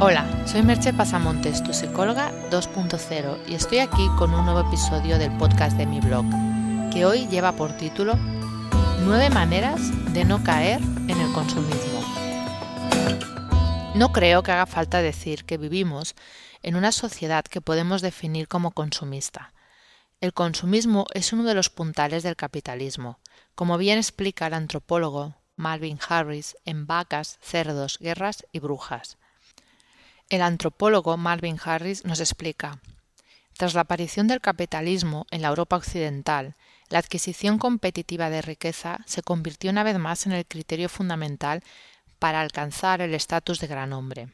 Hola, soy Merche Pasamontes, tu psicóloga 2.0, y estoy aquí con un nuevo episodio del podcast de mi blog, que hoy lleva por título 9 maneras de no caer en el consumismo. No creo que haga falta decir que vivimos en una sociedad que podemos definir como consumista. El consumismo es uno de los puntales del capitalismo, como bien explica el antropólogo Marvin Harris en Vacas, Cerdos, Guerras y Brujas. El antropólogo Marvin Harris nos explica Tras la aparición del capitalismo en la Europa occidental, la adquisición competitiva de riqueza se convirtió una vez más en el criterio fundamental para alcanzar el estatus de gran hombre.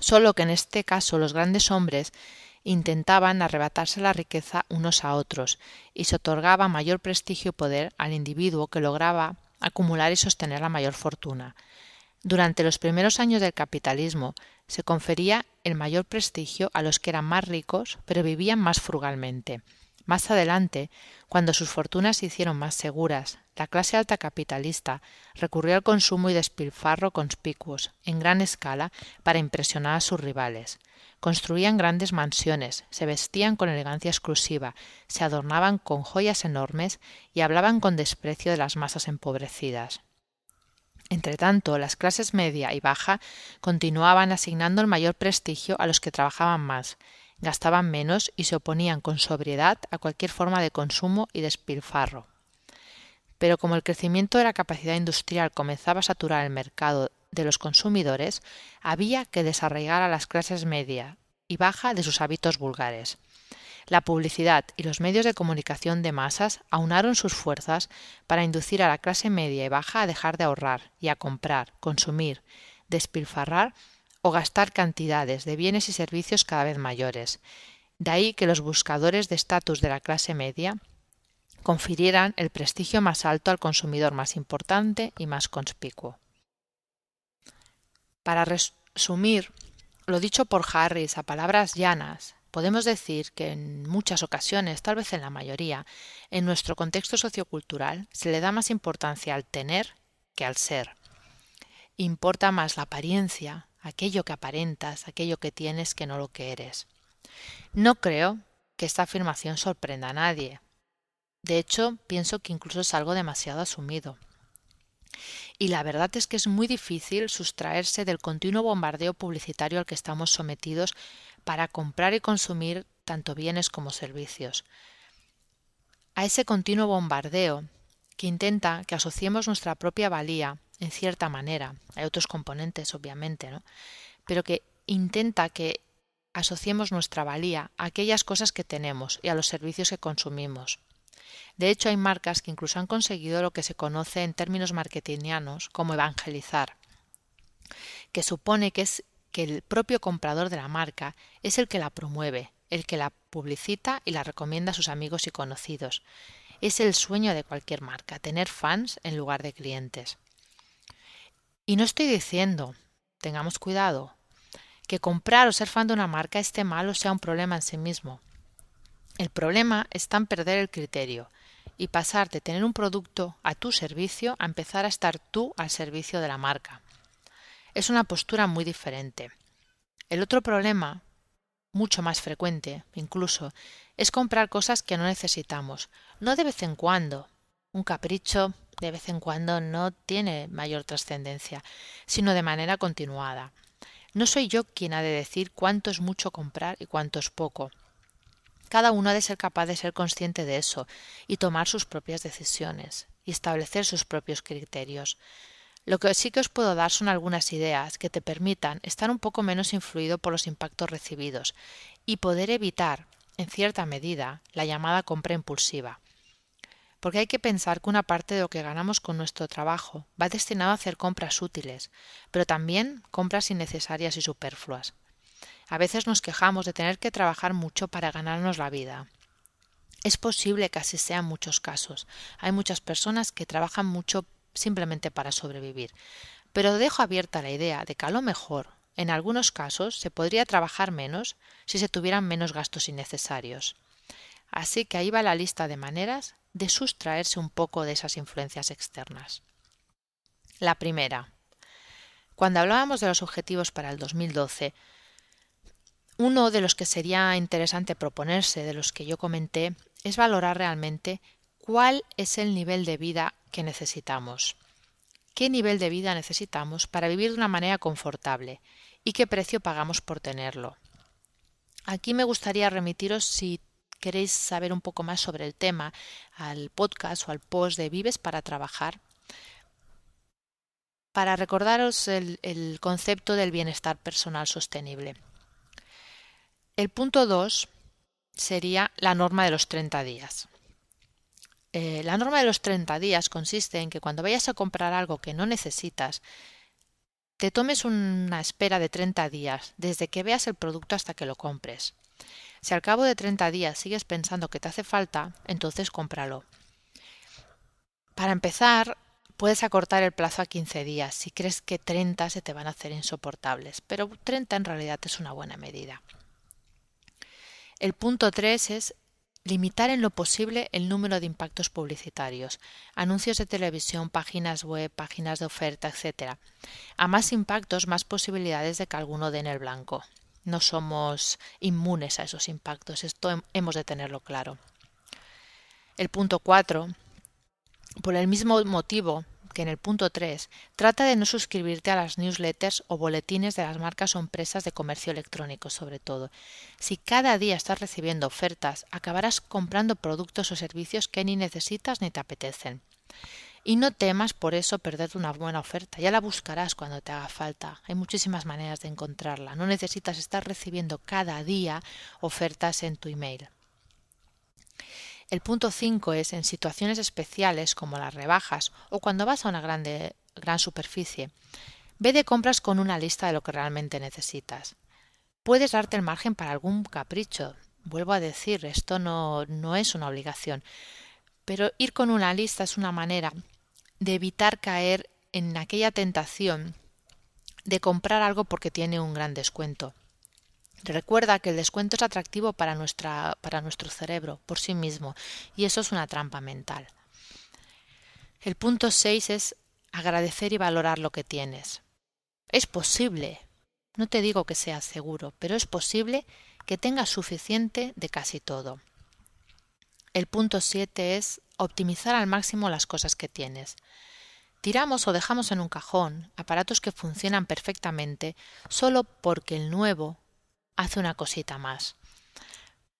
Solo que en este caso los grandes hombres intentaban arrebatarse la riqueza unos a otros y se otorgaba mayor prestigio y poder al individuo que lograba acumular y sostener la mayor fortuna. Durante los primeros años del capitalismo se confería el mayor prestigio a los que eran más ricos pero vivían más frugalmente. Más adelante, cuando sus fortunas se hicieron más seguras, la clase alta capitalista recurrió al consumo y despilfarro conspicuos, en gran escala, para impresionar a sus rivales. Construían grandes mansiones, se vestían con elegancia exclusiva, se adornaban con joyas enormes y hablaban con desprecio de las masas empobrecidas. Entretanto, las clases media y baja continuaban asignando el mayor prestigio a los que trabajaban más, gastaban menos y se oponían con sobriedad a cualquier forma de consumo y despilfarro. Pero como el crecimiento de la capacidad industrial comenzaba a saturar el mercado de los consumidores, había que desarraigar a las clases media y baja de sus hábitos vulgares. La publicidad y los medios de comunicación de masas aunaron sus fuerzas para inducir a la clase media y baja a dejar de ahorrar y a comprar, consumir, despilfarrar o gastar cantidades de bienes y servicios cada vez mayores. De ahí que los buscadores de estatus de la clase media confirieran el prestigio más alto al consumidor más importante y más conspicuo. Para resumir lo dicho por Harris a palabras llanas, podemos decir que en muchas ocasiones, tal vez en la mayoría, en nuestro contexto sociocultural se le da más importancia al tener que al ser. Importa más la apariencia, aquello que aparentas, aquello que tienes que no lo que eres. No creo que esta afirmación sorprenda a nadie. De hecho, pienso que incluso es algo demasiado asumido. Y la verdad es que es muy difícil sustraerse del continuo bombardeo publicitario al que estamos sometidos para comprar y consumir tanto bienes como servicios. A ese continuo bombardeo que intenta que asociemos nuestra propia valía en cierta manera. Hay otros componentes, obviamente, ¿no? Pero que intenta que asociemos nuestra valía a aquellas cosas que tenemos y a los servicios que consumimos. De hecho, hay marcas que incluso han conseguido lo que se conoce en términos marketingianos como evangelizar, que supone que es que el propio comprador de la marca es el que la promueve, el que la publicita y la recomienda a sus amigos y conocidos. Es el sueño de cualquier marca, tener fans en lugar de clientes. Y no estoy diciendo, tengamos cuidado, que comprar o ser fan de una marca esté mal o sea un problema en sí mismo. El problema está en perder el criterio y pasar de tener un producto a tu servicio a empezar a estar tú al servicio de la marca. Es una postura muy diferente. El otro problema, mucho más frecuente incluso, es comprar cosas que no necesitamos, no de vez en cuando. Un capricho de vez en cuando no tiene mayor trascendencia, sino de manera continuada. No soy yo quien ha de decir cuánto es mucho comprar y cuánto es poco. Cada uno ha de ser capaz de ser consciente de eso y tomar sus propias decisiones y establecer sus propios criterios. Lo que sí que os puedo dar son algunas ideas que te permitan estar un poco menos influido por los impactos recibidos y poder evitar, en cierta medida, la llamada compra impulsiva. Porque hay que pensar que una parte de lo que ganamos con nuestro trabajo va destinado a hacer compras útiles, pero también compras innecesarias y superfluas. A veces nos quejamos de tener que trabajar mucho para ganarnos la vida. Es posible que así sea en muchos casos. Hay muchas personas que trabajan mucho simplemente para sobrevivir. Pero dejo abierta la idea de que a lo mejor, en algunos casos, se podría trabajar menos si se tuvieran menos gastos innecesarios. Así que ahí va la lista de maneras de sustraerse un poco de esas influencias externas. La primera, Cuando hablábamos de los objetivos para el 2012, uno de los que sería interesante proponerse, de los que yo comenté, es valorar realmente cuál es el nivel de vida que necesitamos. ¿Qué nivel de vida necesitamos para vivir de una manera confortable? ¿Y qué precio pagamos por tenerlo? Aquí me gustaría remitiros, si queréis saber un poco más sobre el tema, al podcast o al post de Vives para Trabajar, para recordaros el, el concepto del bienestar personal sostenible. El punto 2 sería la norma de los 30 días. Eh, la norma de los 30 días consiste en que cuando vayas a comprar algo que no necesitas, te tomes una espera de 30 días desde que veas el producto hasta que lo compres. Si al cabo de 30 días sigues pensando que te hace falta, entonces cómpralo. Para empezar, puedes acortar el plazo a 15 días si crees que 30 se te van a hacer insoportables, pero 30 en realidad es una buena medida. El punto 3 es limitar en lo posible el número de impactos publicitarios, anuncios de televisión, páginas web, páginas de oferta, etc. A más impactos, más posibilidades de que alguno dé en el blanco. No somos inmunes a esos impactos, esto hemos de tenerlo claro. El punto 4. Por el mismo motivo, en el punto 3 trata de no suscribirte a las newsletters o boletines de las marcas o empresas de comercio electrónico sobre todo. Si cada día estás recibiendo ofertas, acabarás comprando productos o servicios que ni necesitas ni te apetecen. Y no temas por eso perderte una buena oferta, ya la buscarás cuando te haga falta. Hay muchísimas maneras de encontrarla. No necesitas estar recibiendo cada día ofertas en tu email. El punto 5 es en situaciones especiales como las rebajas o cuando vas a una grande, gran superficie. Ve de compras con una lista de lo que realmente necesitas. Puedes darte el margen para algún capricho. Vuelvo a decir, esto no, no es una obligación. Pero ir con una lista es una manera de evitar caer en aquella tentación de comprar algo porque tiene un gran descuento. Recuerda que el descuento es atractivo para, nuestra, para nuestro cerebro por sí mismo y eso es una trampa mental. El punto 6 es agradecer y valorar lo que tienes. Es posible, no te digo que sea seguro, pero es posible que tengas suficiente de casi todo. El punto 7 es optimizar al máximo las cosas que tienes. Tiramos o dejamos en un cajón aparatos que funcionan perfectamente solo porque el nuevo hace una cosita más.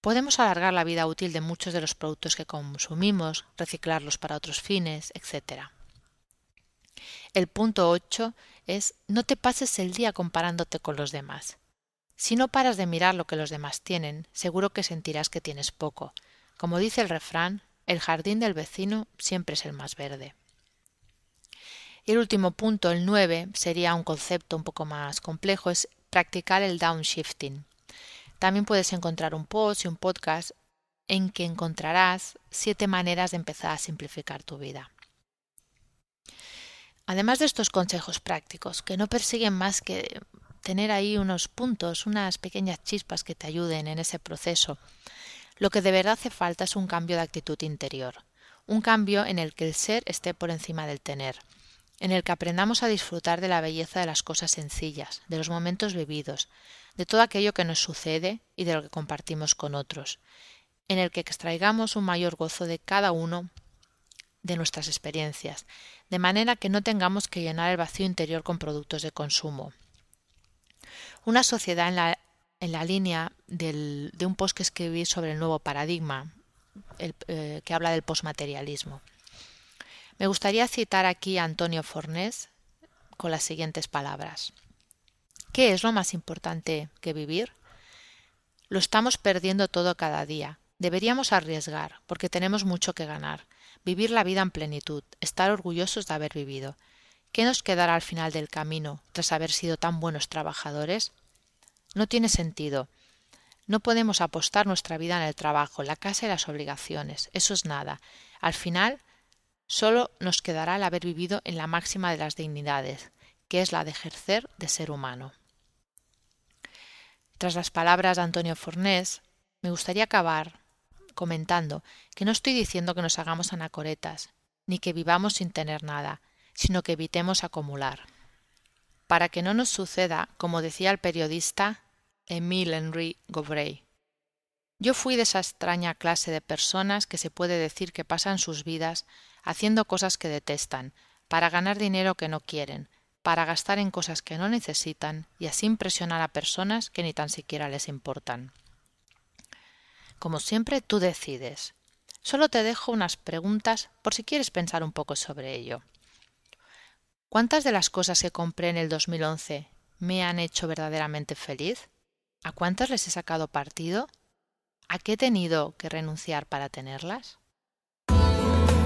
Podemos alargar la vida útil de muchos de los productos que consumimos, reciclarlos para otros fines, etc. El punto 8 es no te pases el día comparándote con los demás. Si no paras de mirar lo que los demás tienen, seguro que sentirás que tienes poco. Como dice el refrán, el jardín del vecino siempre es el más verde. Y el último punto, el 9, sería un concepto un poco más complejo, es practicar el downshifting. También puedes encontrar un post y un podcast en que encontrarás siete maneras de empezar a simplificar tu vida. Además de estos consejos prácticos, que no persiguen más que tener ahí unos puntos, unas pequeñas chispas que te ayuden en ese proceso, lo que de verdad hace falta es un cambio de actitud interior, un cambio en el que el ser esté por encima del tener, en el que aprendamos a disfrutar de la belleza de las cosas sencillas, de los momentos vividos, de todo aquello que nos sucede y de lo que compartimos con otros, en el que extraigamos un mayor gozo de cada uno de nuestras experiencias, de manera que no tengamos que llenar el vacío interior con productos de consumo. Una sociedad en la, en la línea del, de un post que escribí sobre el nuevo paradigma, el, eh, que habla del posmaterialismo. Me gustaría citar aquí a Antonio Fornés con las siguientes palabras. ¿Qué es lo más importante que vivir? Lo estamos perdiendo todo cada día. Deberíamos arriesgar, porque tenemos mucho que ganar. Vivir la vida en plenitud, estar orgullosos de haber vivido. ¿Qué nos quedará al final del camino, tras haber sido tan buenos trabajadores? No tiene sentido. No podemos apostar nuestra vida en el trabajo, la casa y las obligaciones. Eso es nada. Al final Solo nos quedará el haber vivido en la máxima de las dignidades, que es la de ejercer de ser humano. Tras las palabras de Antonio Fornés, me gustaría acabar comentando que no estoy diciendo que nos hagamos anacoretas, ni que vivamos sin tener nada, sino que evitemos acumular. para que no nos suceda como decía el periodista Emile Henry Gobray. Yo fui de esa extraña clase de personas que se puede decir que pasan sus vidas haciendo cosas que detestan, para ganar dinero que no quieren, para gastar en cosas que no necesitan y así impresionar a personas que ni tan siquiera les importan. Como siempre, tú decides. Solo te dejo unas preguntas por si quieres pensar un poco sobre ello. ¿Cuántas de las cosas que compré en el 2011 me han hecho verdaderamente feliz? ¿A cuántas les he sacado partido? ¿A qué he tenido que renunciar para tenerlas?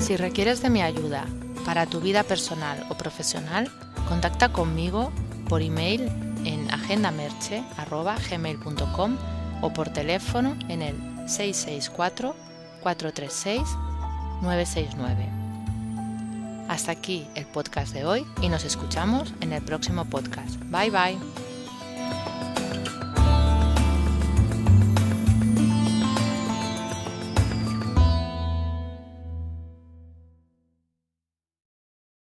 Si requieres de mi ayuda para tu vida personal o profesional, contacta conmigo por email en agendamerche.gmail.com o por teléfono en el 664 436 969. Hasta aquí el podcast de hoy y nos escuchamos en el próximo podcast. Bye bye.